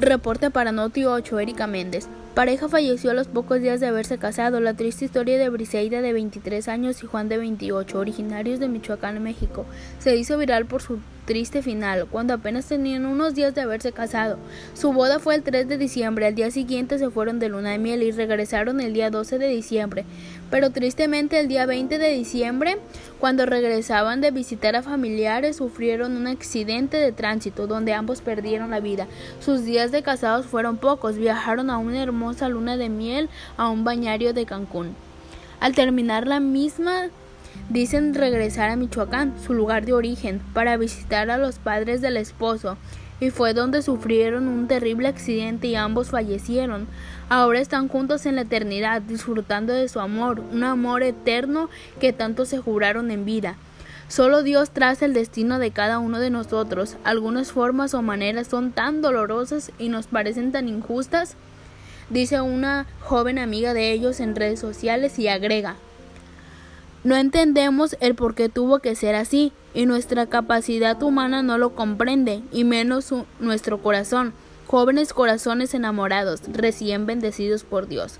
Reporte para Noti 8, Erika Méndez. Pareja falleció a los pocos días de haberse casado. La triste historia de Briseida de 23 años y Juan de 28, originarios de Michoacán, México, se hizo viral por su triste final, cuando apenas tenían unos días de haberse casado. Su boda fue el 3 de diciembre, al día siguiente se fueron de luna de miel y regresaron el día 12 de diciembre. Pero tristemente el día 20 de diciembre, cuando regresaban de visitar a familiares, sufrieron un accidente de tránsito donde ambos perdieron la vida. Sus días de casados fueron pocos, viajaron a una hermosa luna de miel a un bañario de Cancún. Al terminar la misma Dicen regresar a Michoacán, su lugar de origen, para visitar a los padres del esposo, y fue donde sufrieron un terrible accidente y ambos fallecieron. Ahora están juntos en la eternidad, disfrutando de su amor, un amor eterno que tanto se juraron en vida. Solo Dios traza el destino de cada uno de nosotros. Algunas formas o maneras son tan dolorosas y nos parecen tan injustas, dice una joven amiga de ellos en redes sociales y agrega no entendemos el por qué tuvo que ser así, y nuestra capacidad humana no lo comprende, y menos nuestro corazón, jóvenes corazones enamorados, recién bendecidos por Dios.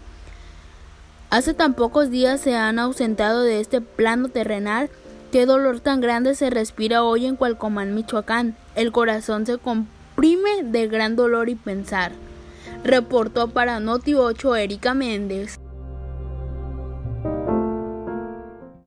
Hace tan pocos días se han ausentado de este plano terrenal, qué dolor tan grande se respira hoy en Cualcomán, Michoacán. El corazón se comprime de gran dolor y pensar. Reportó para Noti 8 Erika Méndez.